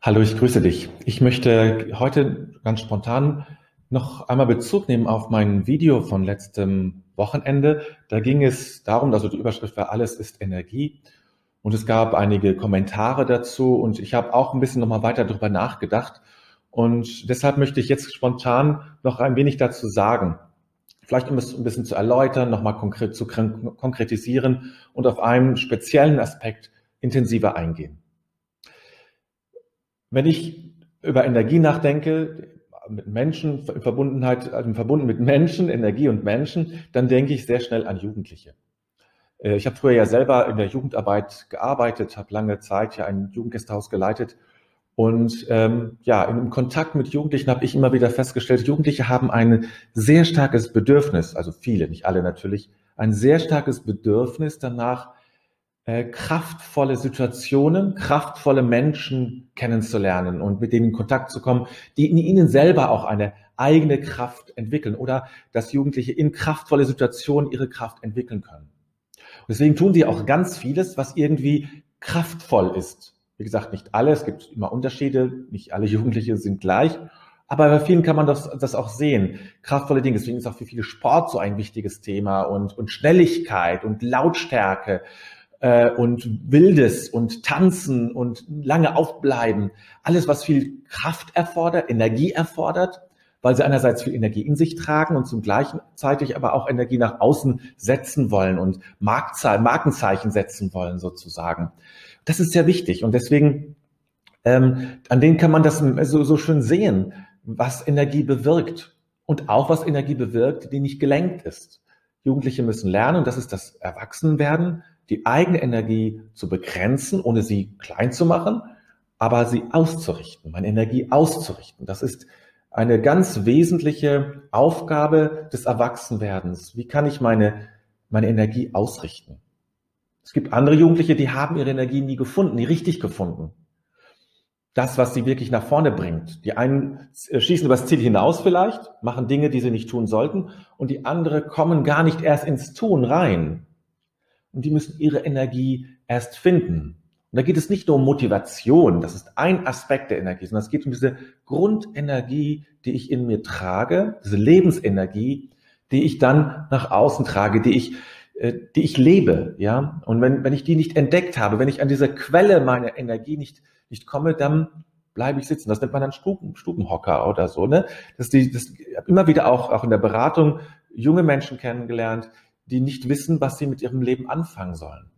Hallo, ich grüße dich. Ich möchte heute ganz spontan noch einmal Bezug nehmen auf mein Video von letztem Wochenende. Da ging es darum, also die Überschrift war Alles ist Energie. Und es gab einige Kommentare dazu und ich habe auch ein bisschen nochmal weiter darüber nachgedacht. Und deshalb möchte ich jetzt spontan noch ein wenig dazu sagen. Vielleicht um es ein bisschen zu erläutern, nochmal konkret zu konkretisieren und auf einen speziellen Aspekt intensiver eingehen. Wenn ich über Energie nachdenke, mit Menschen, in Verbundenheit, also verbunden mit Menschen, Energie und Menschen, dann denke ich sehr schnell an Jugendliche. Äh, ich habe früher ja selber in der Jugendarbeit gearbeitet, habe lange Zeit ja ein Jugendgästehaus geleitet. Und ähm, ja, im Kontakt mit Jugendlichen habe ich immer wieder festgestellt, Jugendliche haben ein sehr starkes Bedürfnis, also viele, nicht alle natürlich, ein sehr starkes Bedürfnis danach, äh, kraftvolle Situationen, kraftvolle Menschen kennenzulernen und mit denen in Kontakt zu kommen, die in ihnen selber auch eine eigene Kraft entwickeln oder dass Jugendliche in kraftvolle Situationen ihre Kraft entwickeln können. Und deswegen tun sie auch ganz vieles, was irgendwie kraftvoll ist. Wie gesagt, nicht alle, es gibt immer Unterschiede, nicht alle Jugendliche sind gleich, aber bei vielen kann man das, das auch sehen. Kraftvolle Dinge. Deswegen ist auch für viele Sport so ein wichtiges Thema und, und Schnelligkeit und Lautstärke äh, und Wildes und Tanzen und lange aufbleiben. Alles, was viel Kraft erfordert, Energie erfordert, weil sie einerseits viel Energie in sich tragen und zum gleichen Zeitig aber auch Energie nach außen setzen wollen und Markenzeichen setzen wollen sozusagen. Das ist sehr wichtig und deswegen ähm, an denen kann man das so, so schön sehen, was Energie bewirkt und auch was Energie bewirkt, die nicht gelenkt ist. Jugendliche müssen lernen, und das ist das Erwachsenwerden, die eigene Energie zu begrenzen, ohne sie klein zu machen, aber sie auszurichten, meine Energie auszurichten. Das ist eine ganz wesentliche Aufgabe des Erwachsenwerdens. Wie kann ich meine, meine Energie ausrichten? Es gibt andere Jugendliche, die haben ihre Energie nie gefunden, nie richtig gefunden. Das, was sie wirklich nach vorne bringt. Die einen schießen übers Ziel hinaus vielleicht, machen Dinge, die sie nicht tun sollten, und die andere kommen gar nicht erst ins Tun rein die müssen ihre Energie erst finden. Und da geht es nicht nur um Motivation, das ist ein Aspekt der Energie, sondern es geht um diese Grundenergie, die ich in mir trage, diese Lebensenergie, die ich dann nach außen trage, die ich, äh, die ich lebe, ja. Und wenn, wenn ich die nicht entdeckt habe, wenn ich an diese Quelle meiner Energie nicht, nicht komme, dann bleibe ich sitzen. Das nennt man dann Stuben, Stubenhocker oder so, ne? Das, die, das immer wieder auch, auch in der Beratung junge Menschen kennengelernt, die nicht wissen, was sie mit ihrem Leben anfangen sollen.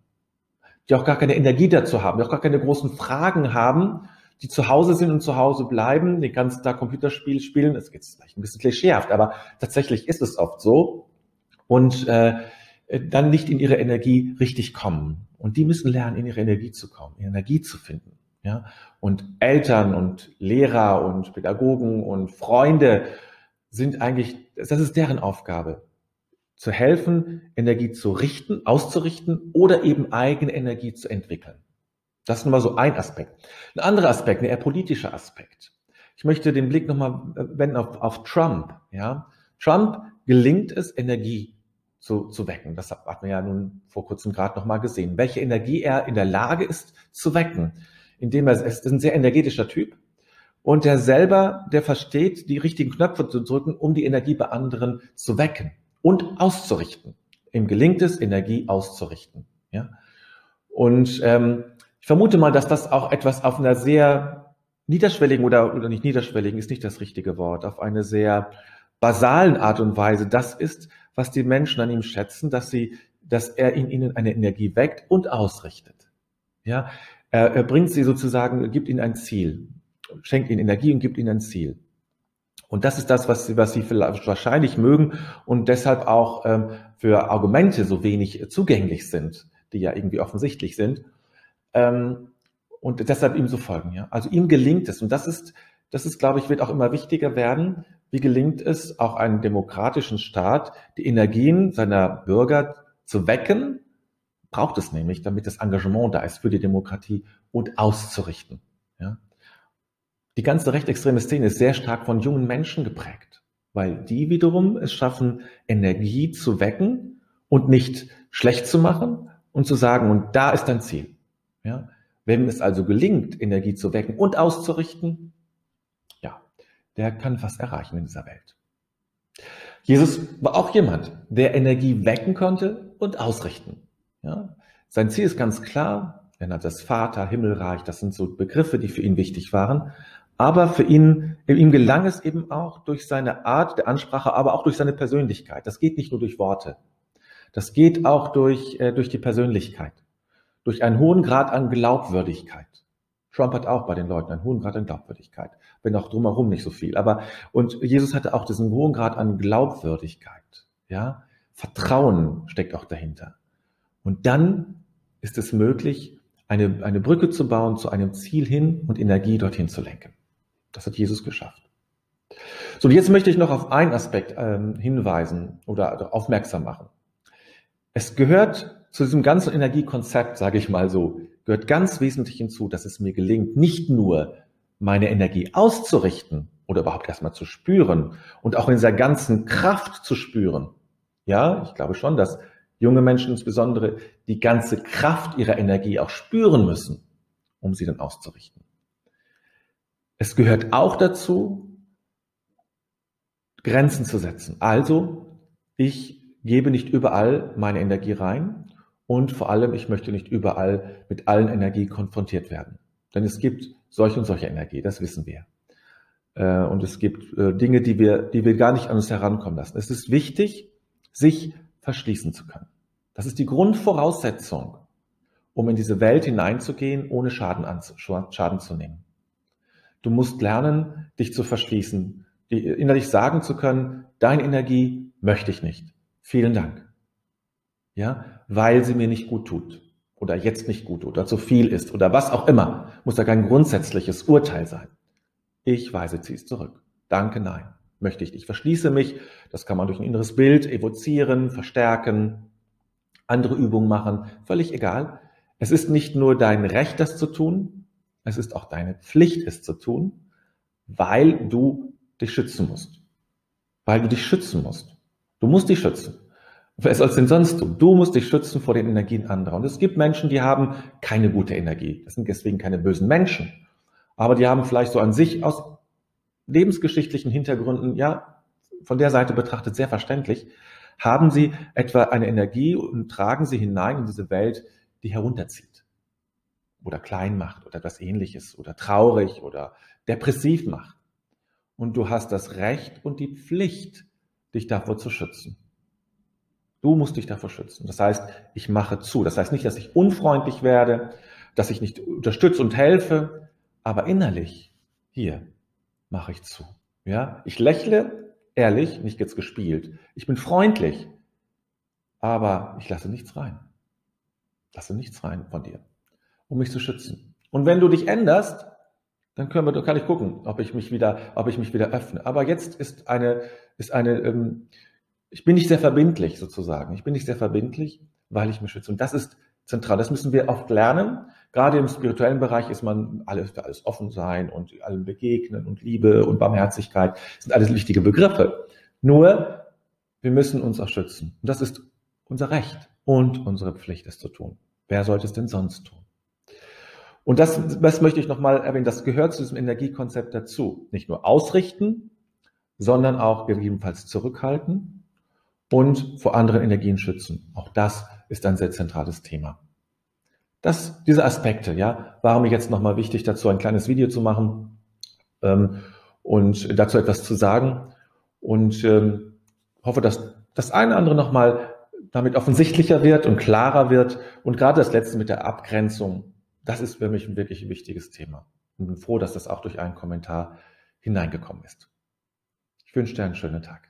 Die auch gar keine Energie dazu haben, die auch gar keine großen Fragen haben, die zu Hause sind und zu Hause bleiben, den ganzen Tag Computerspiel spielen. Das geht vielleicht ein bisschen klischeehaft, aber tatsächlich ist es oft so. Und äh, dann nicht in ihre Energie richtig kommen. Und die müssen lernen, in ihre Energie zu kommen, in Energie zu finden. Ja? Und Eltern und Lehrer und Pädagogen und Freunde sind eigentlich, das ist deren Aufgabe, zu helfen, Energie zu richten, auszurichten oder eben eigene Energie zu entwickeln. Das ist nun mal so ein Aspekt. Ein anderer Aspekt, ein eher politischer Aspekt. Ich möchte den Blick nochmal wenden auf, auf Trump. Ja? Trump gelingt es, Energie zu, zu wecken. Das hat man ja nun vor kurzem gerade nochmal gesehen. Welche Energie er in der Lage ist zu wecken. Indem er, er ist ein sehr energetischer Typ. Und der selber, der versteht, die richtigen Knöpfe zu drücken, um die Energie bei anderen zu wecken und auszurichten. Ihm gelingt es, Energie auszurichten. Ja? Und ähm, ich vermute mal, dass das auch etwas auf einer sehr niederschwelligen oder, oder nicht niederschwelligen ist nicht das richtige Wort, auf eine sehr basalen Art und Weise das ist, was die Menschen an ihm schätzen, dass sie, dass er in ihnen eine Energie weckt und ausrichtet. Ja, er, er bringt sie sozusagen, gibt ihnen ein Ziel, schenkt ihnen Energie und gibt ihnen ein Ziel. Und das ist das, was sie, was sie vielleicht wahrscheinlich mögen und deshalb auch ähm, für Argumente so wenig zugänglich sind, die ja irgendwie offensichtlich sind. Ähm, und deshalb ihm so folgen. Ja? Also ihm gelingt es. Und das ist, das ist, glaube ich, wird auch immer wichtiger werden. Wie gelingt es, auch einen demokratischen Staat, die Energien seiner Bürger zu wecken? Braucht es nämlich, damit das Engagement da ist für die Demokratie und auszurichten. Die ganze rechtsextreme Szene ist sehr stark von jungen Menschen geprägt, weil die wiederum es schaffen, Energie zu wecken und nicht schlecht zu machen und zu sagen, und da ist dein Ziel. Ja? Wenn es also gelingt, Energie zu wecken und auszurichten, ja, der kann was erreichen in dieser Welt. Jesus war auch jemand, der Energie wecken konnte und ausrichten. Ja? Sein Ziel ist ganz klar. Er hat das Vater, Himmelreich, das sind so Begriffe, die für ihn wichtig waren. Aber für ihn, ihm gelang es eben auch durch seine Art der Ansprache, aber auch durch seine Persönlichkeit. Das geht nicht nur durch Worte. Das geht auch durch, äh, durch die Persönlichkeit. Durch einen hohen Grad an Glaubwürdigkeit. Trump hat auch bei den Leuten einen hohen Grad an Glaubwürdigkeit, wenn auch drumherum nicht so viel. Aber und Jesus hatte auch diesen hohen Grad an Glaubwürdigkeit. Ja, Vertrauen steckt auch dahinter. Und dann ist es möglich, eine, eine Brücke zu bauen zu einem Ziel hin und Energie dorthin zu lenken. Das hat Jesus geschafft. So, und jetzt möchte ich noch auf einen Aspekt ähm, hinweisen oder aufmerksam machen. Es gehört zu diesem ganzen Energiekonzept, sage ich mal so, gehört ganz wesentlich hinzu, dass es mir gelingt, nicht nur meine Energie auszurichten oder überhaupt erstmal zu spüren und auch in dieser ganzen Kraft zu spüren. Ja, ich glaube schon, dass junge Menschen insbesondere die ganze Kraft ihrer Energie auch spüren müssen, um sie dann auszurichten. Es gehört auch dazu, Grenzen zu setzen. Also, ich gebe nicht überall meine Energie rein und vor allem, ich möchte nicht überall mit allen Energie konfrontiert werden. Denn es gibt solche und solche Energie, das wissen wir. Äh, und es gibt äh, Dinge, die wir, die wir gar nicht an uns herankommen lassen. Es ist wichtig, sich verschließen zu können. Das ist die Grundvoraussetzung, um in diese Welt hineinzugehen, ohne Schaden, Schaden zu nehmen. Du musst lernen, dich zu verschließen, innerlich sagen zu können, deine Energie möchte ich nicht. Vielen Dank. Ja, weil sie mir nicht gut tut oder jetzt nicht gut tut oder zu viel ist oder was auch immer, muss da kein grundsätzliches Urteil sein. Ich weise sie zurück. Danke, nein. Möchte ich nicht. Ich verschließe mich. Das kann man durch ein inneres Bild evozieren, verstärken, andere Übungen machen. Völlig egal. Es ist nicht nur dein Recht, das zu tun. Es ist auch deine Pflicht, es zu tun, weil du dich schützen musst. Weil du dich schützen musst. Du musst dich schützen. Wer soll es denn sonst tun? Du musst dich schützen vor den Energien anderer. Und es gibt Menschen, die haben keine gute Energie. Das sind deswegen keine bösen Menschen. Aber die haben vielleicht so an sich aus lebensgeschichtlichen Hintergründen, ja, von der Seite betrachtet sehr verständlich, haben sie etwa eine Energie und tragen sie hinein in diese Welt, die herunterzieht oder klein macht oder etwas ähnliches oder traurig oder depressiv macht. Und du hast das Recht und die Pflicht, dich davor zu schützen. Du musst dich davor schützen. Das heißt, ich mache zu. Das heißt nicht, dass ich unfreundlich werde, dass ich nicht unterstütze und helfe, aber innerlich, hier, mache ich zu. Ja, ich lächle, ehrlich, nicht jetzt gespielt. Ich bin freundlich, aber ich lasse nichts rein. Lasse nichts rein von dir, um mich zu schützen. Und wenn du dich änderst, dann können wir, kann ich gucken, ob ich mich wieder, ob ich mich wieder öffne. Aber jetzt ist eine, ist eine, ähm, ich bin nicht sehr verbindlich sozusagen. Ich bin nicht sehr verbindlich, weil ich mich schütze. Und das ist zentral. Das müssen wir oft lernen. Gerade im spirituellen Bereich ist man alles für alles offen sein und allem begegnen und Liebe und Barmherzigkeit sind alles wichtige Begriffe. Nur wir müssen uns auch schützen. Und das ist unser Recht und unsere Pflicht, es zu tun. Wer sollte es denn sonst tun? Und das, das möchte ich nochmal erwähnen, das gehört zu diesem Energiekonzept dazu. Nicht nur ausrichten, sondern auch gegebenenfalls zurückhalten und vor anderen Energien schützen. Auch das ist ein sehr zentrales Thema. Das, diese Aspekte, ja, war mir jetzt nochmal wichtig, dazu ein kleines Video zu machen ähm, und dazu etwas zu sagen und ähm, hoffe, dass das eine oder andere nochmal damit offensichtlicher wird und klarer wird und gerade das letzte mit der Abgrenzung das ist für mich ein wirklich wichtiges Thema. Und bin froh, dass das auch durch einen Kommentar hineingekommen ist. Ich wünsche dir einen schönen Tag.